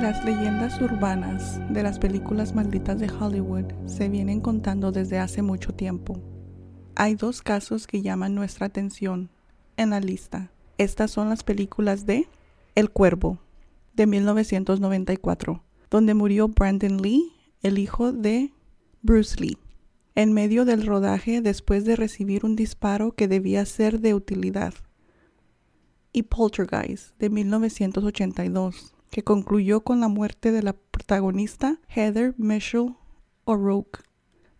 Las leyendas urbanas de las películas malditas de Hollywood se vienen contando desde hace mucho tiempo. Hay dos casos que llaman nuestra atención en la lista. Estas son las películas de El Cuervo, de 1994, donde murió Brandon Lee, el hijo de Bruce Lee, en medio del rodaje después de recibir un disparo que debía ser de utilidad. Y Poltergeist, de 1982, que concluyó con la muerte de la protagonista Heather Mitchell O'Rourke.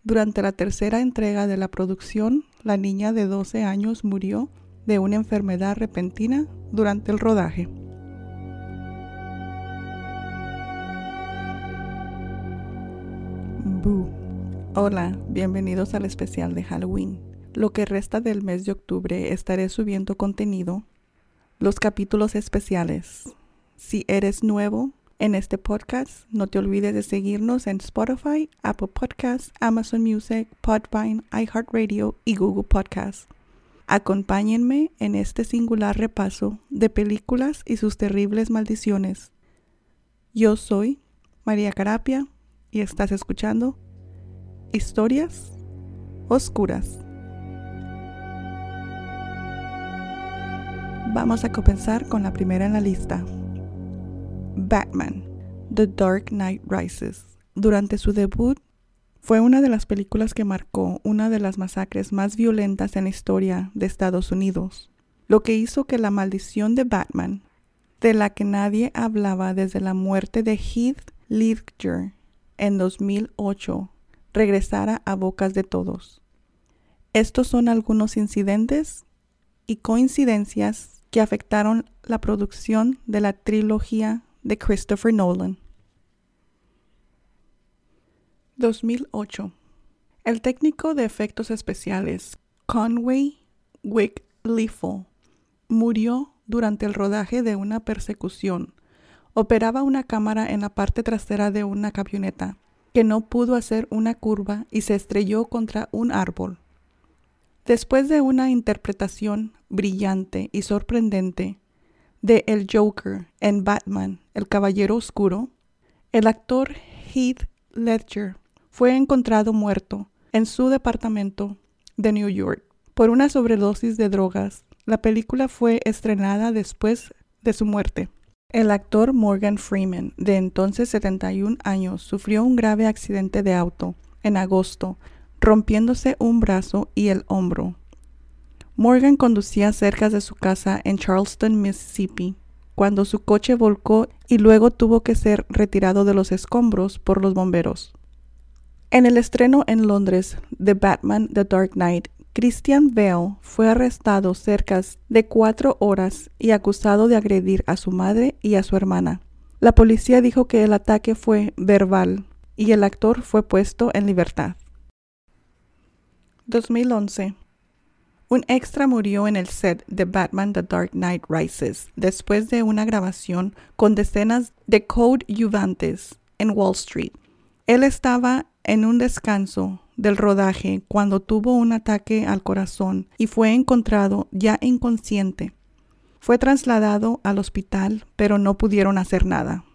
Durante la tercera entrega de la producción, la niña de 12 años murió de una enfermedad repentina durante el rodaje. Boo. Hola, bienvenidos al especial de Halloween. Lo que resta del mes de octubre estaré subiendo contenido, los capítulos especiales. Si eres nuevo en este podcast, no te olvides de seguirnos en Spotify, Apple Podcasts, Amazon Music, Podvine, iHeartRadio y Google Podcasts. Acompáñenme en este singular repaso de películas y sus terribles maldiciones. Yo soy María Carapia y estás escuchando Historias Oscuras. Vamos a comenzar con la primera en la lista. Batman, The Dark Knight Rises. Durante su debut, fue una de las películas que marcó una de las masacres más violentas en la historia de Estados Unidos, lo que hizo que la maldición de Batman, de la que nadie hablaba desde la muerte de Heath Ledger en 2008, regresara a bocas de todos. Estos son algunos incidentes y coincidencias que afectaron la producción de la trilogía de Christopher Nolan. 2008. El técnico de efectos especiales Conway Wick-Liefel murió durante el rodaje de una persecución. Operaba una cámara en la parte trasera de una camioneta que no pudo hacer una curva y se estrelló contra un árbol. Después de una interpretación brillante y sorprendente de El Joker en Batman, El Caballero Oscuro, el actor Heath Ledger fue encontrado muerto en su departamento de New York por una sobredosis de drogas. La película fue estrenada después de su muerte. El actor Morgan Freeman, de entonces 71 años, sufrió un grave accidente de auto en agosto, rompiéndose un brazo y el hombro. Morgan conducía cerca de su casa en Charleston, Mississippi, cuando su coche volcó y luego tuvo que ser retirado de los escombros por los bomberos. En el estreno en Londres de Batman The Dark Knight, Christian Bale fue arrestado cerca de cuatro horas y acusado de agredir a su madre y a su hermana. La policía dijo que el ataque fue verbal y el actor fue puesto en libertad. 2011 un extra murió en el set de Batman The Dark Knight Rises después de una grabación con decenas de coadyuvantes en Wall Street. Él estaba en un descanso del rodaje cuando tuvo un ataque al corazón y fue encontrado ya inconsciente. Fue trasladado al hospital, pero no pudieron hacer nada.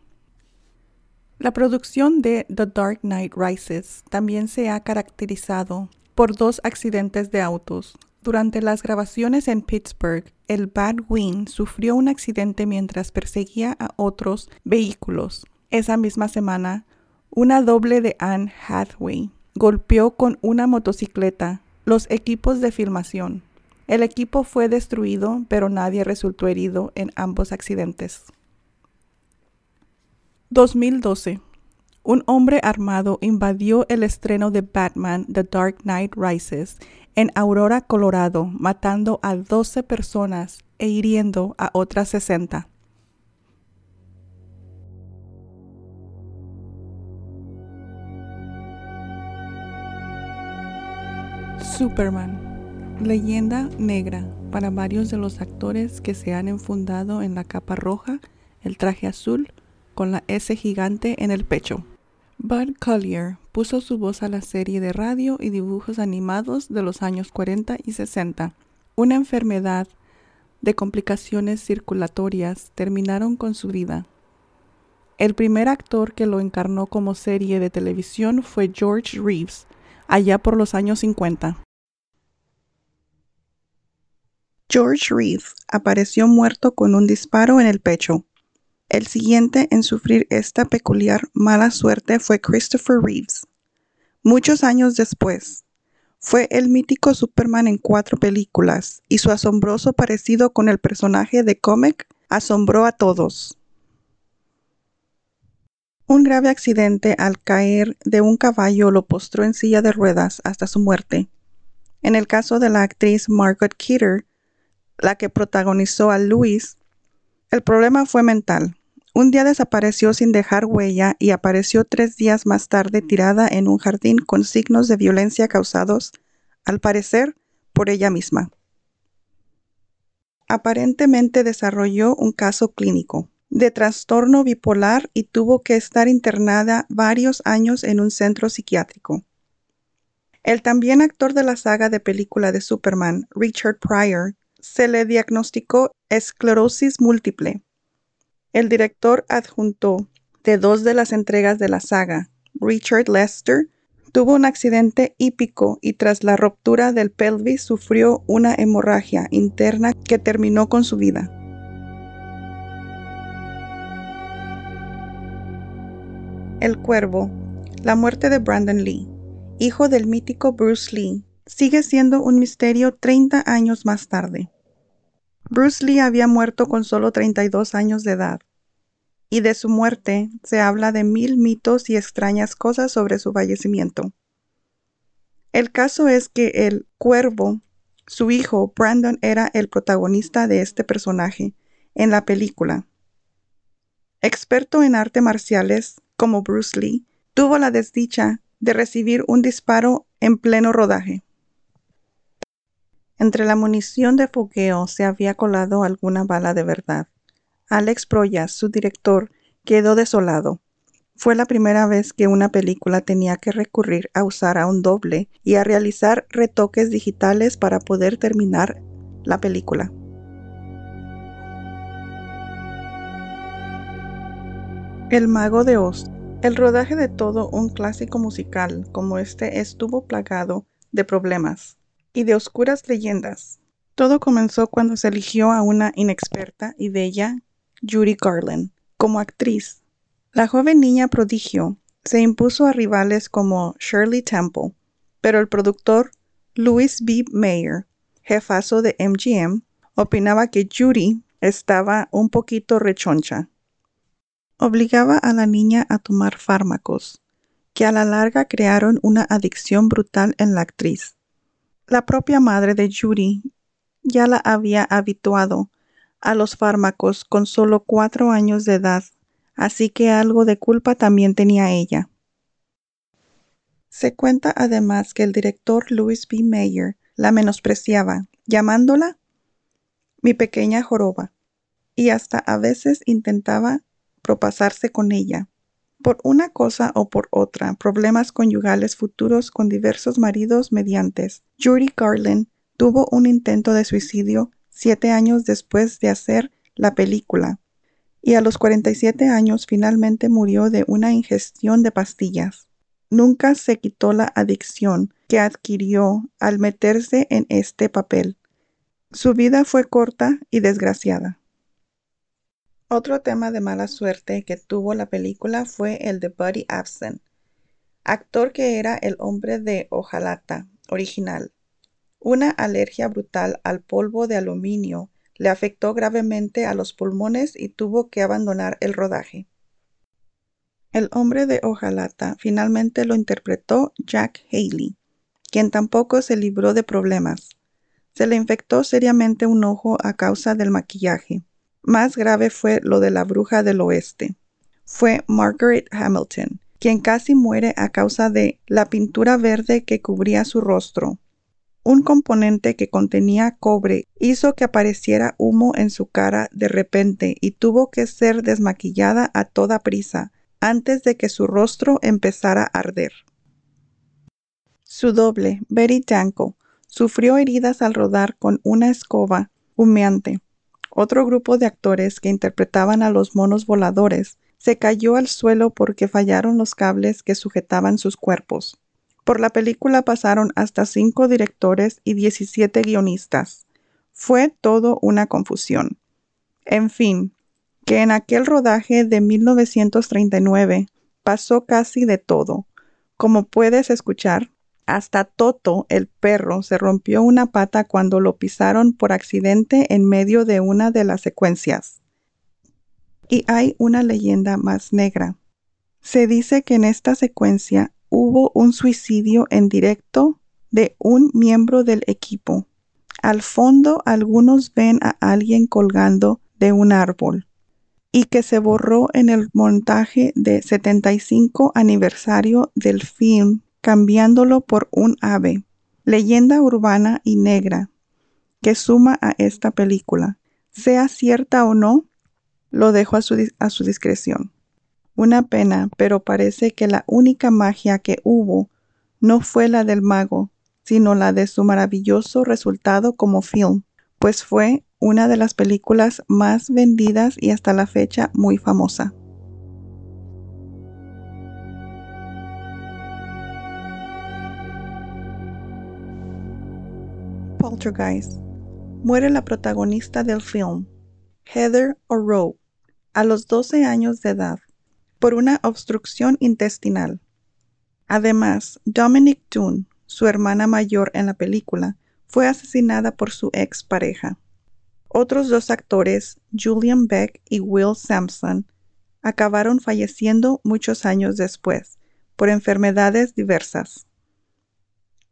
La producción de The Dark Knight Rises también se ha caracterizado por dos accidentes de autos, durante las grabaciones en Pittsburgh, el Batwing sufrió un accidente mientras perseguía a otros vehículos. Esa misma semana, una doble de Anne Hathaway golpeó con una motocicleta los equipos de filmación. El equipo fue destruido, pero nadie resultó herido en ambos accidentes. 2012. Un hombre armado invadió el estreno de Batman The Dark Knight Rises en Aurora, Colorado, matando a 12 personas e hiriendo a otras 60. Superman, leyenda negra para varios de los actores que se han enfundado en la capa roja, el traje azul, con la S gigante en el pecho. Bud Collier puso su voz a la serie de radio y dibujos animados de los años 40 y 60. Una enfermedad de complicaciones circulatorias terminaron con su vida. El primer actor que lo encarnó como serie de televisión fue George Reeves, allá por los años 50. George Reeves apareció muerto con un disparo en el pecho. El siguiente en sufrir esta peculiar mala suerte fue Christopher Reeves. Muchos años después, fue el mítico Superman en cuatro películas y su asombroso parecido con el personaje de cómic asombró a todos. Un grave accidente al caer de un caballo lo postró en silla de ruedas hasta su muerte. En el caso de la actriz Margot Kidder, la que protagonizó a Louis, el problema fue mental. Un día desapareció sin dejar huella y apareció tres días más tarde tirada en un jardín con signos de violencia causados, al parecer, por ella misma. Aparentemente desarrolló un caso clínico de trastorno bipolar y tuvo que estar internada varios años en un centro psiquiátrico. El también actor de la saga de película de Superman, Richard Pryor, se le diagnosticó esclerosis múltiple. El director adjunto de dos de las entregas de la saga, Richard Lester, tuvo un accidente hípico y tras la ruptura del pelvis sufrió una hemorragia interna que terminó con su vida. El Cuervo, la muerte de Brandon Lee, hijo del mítico Bruce Lee, sigue siendo un misterio 30 años más tarde. Bruce Lee había muerto con solo 32 años de edad, y de su muerte se habla de mil mitos y extrañas cosas sobre su fallecimiento. El caso es que el cuervo, su hijo Brandon, era el protagonista de este personaje en la película. Experto en artes marciales como Bruce Lee, tuvo la desdicha de recibir un disparo en pleno rodaje. Entre la munición de fogueo se había colado alguna bala de verdad. Alex Proyas, su director, quedó desolado. Fue la primera vez que una película tenía que recurrir a usar a un doble y a realizar retoques digitales para poder terminar la película. El Mago de Oz. El rodaje de todo un clásico musical como este estuvo plagado de problemas y de oscuras leyendas. Todo comenzó cuando se eligió a una inexperta y bella Judy Garland como actriz. La joven niña prodigio se impuso a rivales como Shirley Temple, pero el productor Louis B. Mayer, jefazo de MGM, opinaba que Judy estaba un poquito rechoncha. Obligaba a la niña a tomar fármacos, que a la larga crearon una adicción brutal en la actriz. La propia madre de Judy ya la había habituado a los fármacos con solo cuatro años de edad, así que algo de culpa también tenía ella. Se cuenta además que el director Louis B. Mayer la menospreciaba, llamándola mi pequeña joroba, y hasta a veces intentaba propasarse con ella por una cosa o por otra, problemas conyugales futuros con diversos maridos mediantes. Judy Garland tuvo un intento de suicidio siete años después de hacer la película y a los 47 años finalmente murió de una ingestión de pastillas. Nunca se quitó la adicción que adquirió al meterse en este papel. Su vida fue corta y desgraciada. Otro tema de mala suerte que tuvo la película fue el de Buddy Absent, actor que era el hombre de hojalata original. Una alergia brutal al polvo de aluminio le afectó gravemente a los pulmones y tuvo que abandonar el rodaje. El hombre de hojalata finalmente lo interpretó Jack Haley, quien tampoco se libró de problemas. Se le infectó seriamente un ojo a causa del maquillaje. Más grave fue lo de la bruja del oeste. Fue Margaret Hamilton, quien casi muere a causa de la pintura verde que cubría su rostro. Un componente que contenía cobre hizo que apareciera humo en su cara de repente y tuvo que ser desmaquillada a toda prisa antes de que su rostro empezara a arder. Su doble, Betty Danko, sufrió heridas al rodar con una escoba humeante otro grupo de actores que interpretaban a los monos voladores se cayó al suelo porque fallaron los cables que sujetaban sus cuerpos. Por la película pasaron hasta cinco directores y 17 guionistas. Fue todo una confusión. En fin, que en aquel rodaje de 1939 pasó casi de todo. Como puedes escuchar, hasta Toto, el perro, se rompió una pata cuando lo pisaron por accidente en medio de una de las secuencias. Y hay una leyenda más negra. Se dice que en esta secuencia hubo un suicidio en directo de un miembro del equipo. Al fondo algunos ven a alguien colgando de un árbol y que se borró en el montaje de 75 aniversario del film cambiándolo por un ave. Leyenda urbana y negra que suma a esta película. Sea cierta o no, lo dejo a su, a su discreción. Una pena, pero parece que la única magia que hubo no fue la del mago, sino la de su maravilloso resultado como film, pues fue una de las películas más vendidas y hasta la fecha muy famosa. Poltergeist. Muere la protagonista del film, Heather O'Rourke, a los 12 años de edad, por una obstrucción intestinal. Además, Dominic Toon, su hermana mayor en la película, fue asesinada por su ex pareja. Otros dos actores, Julian Beck y Will Sampson, acabaron falleciendo muchos años después, por enfermedades diversas.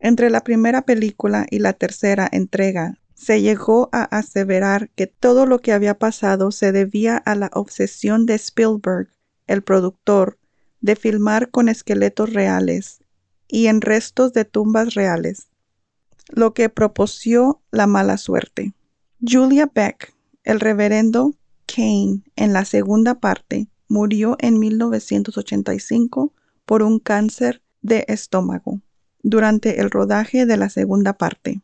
Entre la primera película y la tercera entrega, se llegó a aseverar que todo lo que había pasado se debía a la obsesión de Spielberg, el productor, de filmar con esqueletos reales y en restos de tumbas reales, lo que propició la mala suerte. Julia Beck, el reverendo Kane en la segunda parte, murió en 1985 por un cáncer de estómago durante el rodaje de la segunda parte.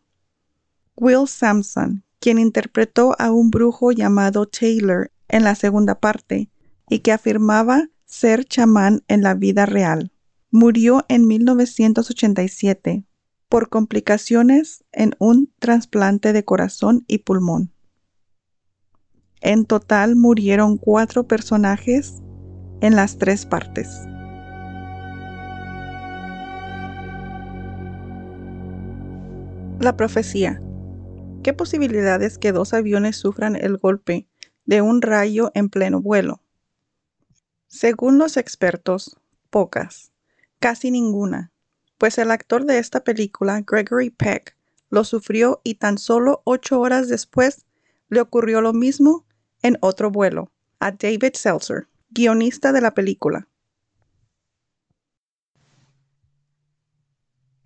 Will Sampson, quien interpretó a un brujo llamado Taylor en la segunda parte y que afirmaba ser chamán en la vida real, murió en 1987 por complicaciones en un trasplante de corazón y pulmón. En total murieron cuatro personajes en las tres partes. La profecía. ¿Qué posibilidades que dos aviones sufran el golpe de un rayo en pleno vuelo? Según los expertos, pocas, casi ninguna, pues el actor de esta película, Gregory Peck, lo sufrió y tan solo ocho horas después le ocurrió lo mismo en otro vuelo, a David Seltzer, guionista de la película.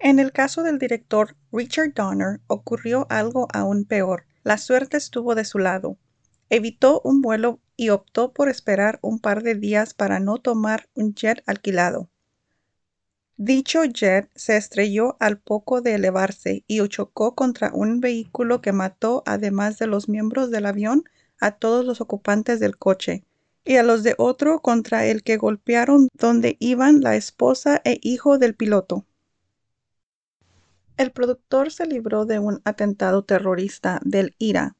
En el caso del director Richard Donner ocurrió algo aún peor. La suerte estuvo de su lado. Evitó un vuelo y optó por esperar un par de días para no tomar un jet alquilado. Dicho jet se estrelló al poco de elevarse y chocó contra un vehículo que mató, además de los miembros del avión, a todos los ocupantes del coche, y a los de otro contra el que golpearon donde iban la esposa e hijo del piloto. El productor se libró de un atentado terrorista del IRA,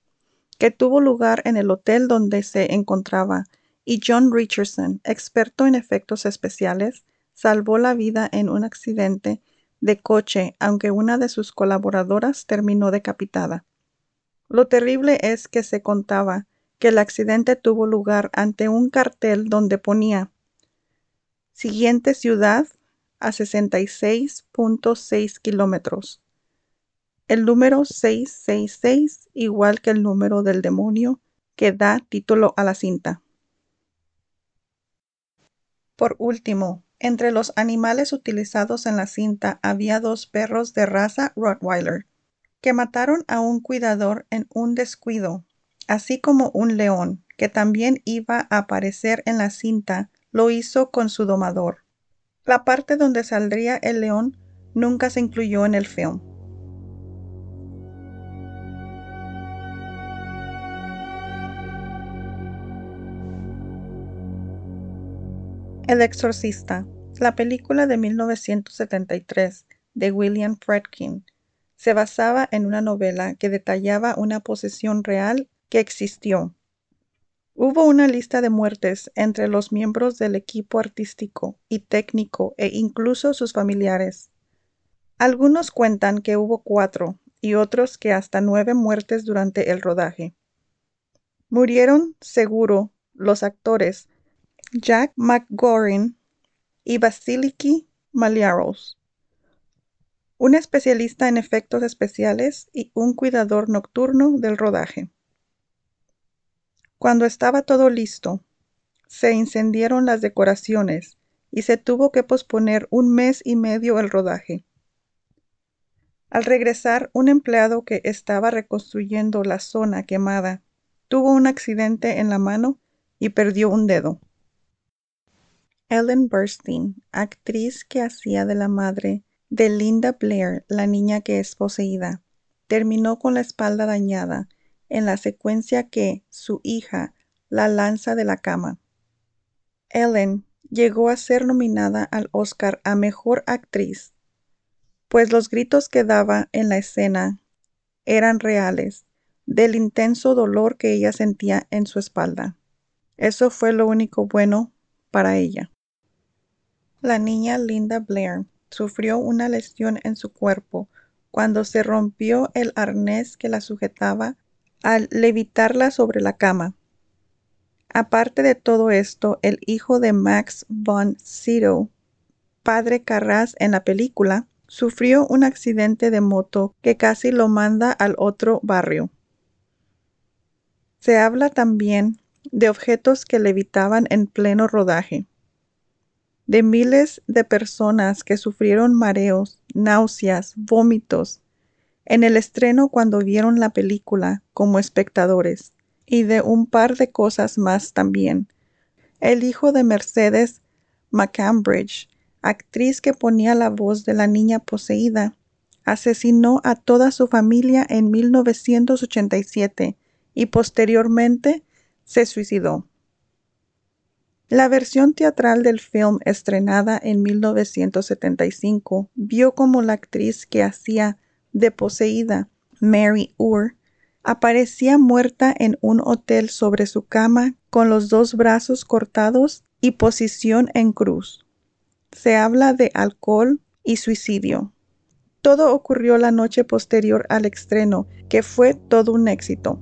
que tuvo lugar en el hotel donde se encontraba, y John Richardson, experto en efectos especiales, salvó la vida en un accidente de coche, aunque una de sus colaboradoras terminó decapitada. Lo terrible es que se contaba que el accidente tuvo lugar ante un cartel donde ponía siguiente ciudad a 66.6 kilómetros. El número 666 igual que el número del demonio que da título a la cinta. Por último, entre los animales utilizados en la cinta había dos perros de raza Rottweiler, que mataron a un cuidador en un descuido, así como un león, que también iba a aparecer en la cinta, lo hizo con su domador. La parte donde saldría el león nunca se incluyó en el film. El Exorcista, la película de 1973 de William Friedkin, se basaba en una novela que detallaba una posesión real que existió. Hubo una lista de muertes entre los miembros del equipo artístico y técnico e incluso sus familiares. Algunos cuentan que hubo cuatro y otros que hasta nueve muertes durante el rodaje. Murieron, seguro, los actores Jack McGorin y Vasiliki Maliaros, un especialista en efectos especiales y un cuidador nocturno del rodaje. Cuando estaba todo listo, se incendiaron las decoraciones y se tuvo que posponer un mes y medio el rodaje. Al regresar, un empleado que estaba reconstruyendo la zona quemada tuvo un accidente en la mano y perdió un dedo. Ellen Burstyn, actriz que hacía de la madre de Linda Blair, la niña que es poseída, terminó con la espalda dañada en la secuencia que su hija la lanza de la cama. Ellen llegó a ser nominada al Oscar a Mejor Actriz, pues los gritos que daba en la escena eran reales, del intenso dolor que ella sentía en su espalda. Eso fue lo único bueno para ella. La niña Linda Blair sufrió una lesión en su cuerpo cuando se rompió el arnés que la sujetaba al levitarla sobre la cama. Aparte de todo esto, el hijo de Max von Sydow, padre Carras en la película, sufrió un accidente de moto que casi lo manda al otro barrio. Se habla también de objetos que levitaban en pleno rodaje de miles de personas que sufrieron mareos, náuseas, vómitos en el estreno cuando vieron la película como espectadores, y de un par de cosas más también. El hijo de Mercedes McCambridge, actriz que ponía la voz de la niña poseída, asesinó a toda su familia en 1987 y posteriormente se suicidó. La versión teatral del film estrenada en 1975 vio como la actriz que hacía de poseída, Mary Ur, aparecía muerta en un hotel sobre su cama con los dos brazos cortados y posición en cruz. Se habla de alcohol y suicidio. Todo ocurrió la noche posterior al estreno, que fue todo un éxito.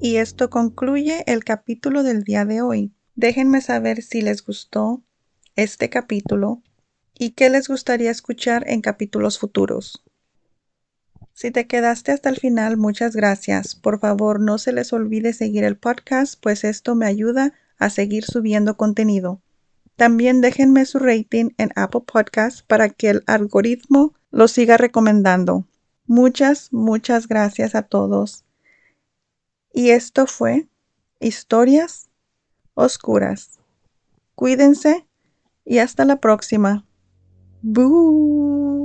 Y esto concluye el capítulo del día de hoy. Déjenme saber si les gustó este capítulo y qué les gustaría escuchar en capítulos futuros. Si te quedaste hasta el final, muchas gracias. Por favor, no se les olvide seguir el podcast, pues esto me ayuda a seguir subiendo contenido. También déjenme su rating en Apple Podcasts para que el algoritmo lo siga recomendando. Muchas, muchas gracias a todos. Y esto fue Historias Oscuras. Cuídense y hasta la próxima. Boo.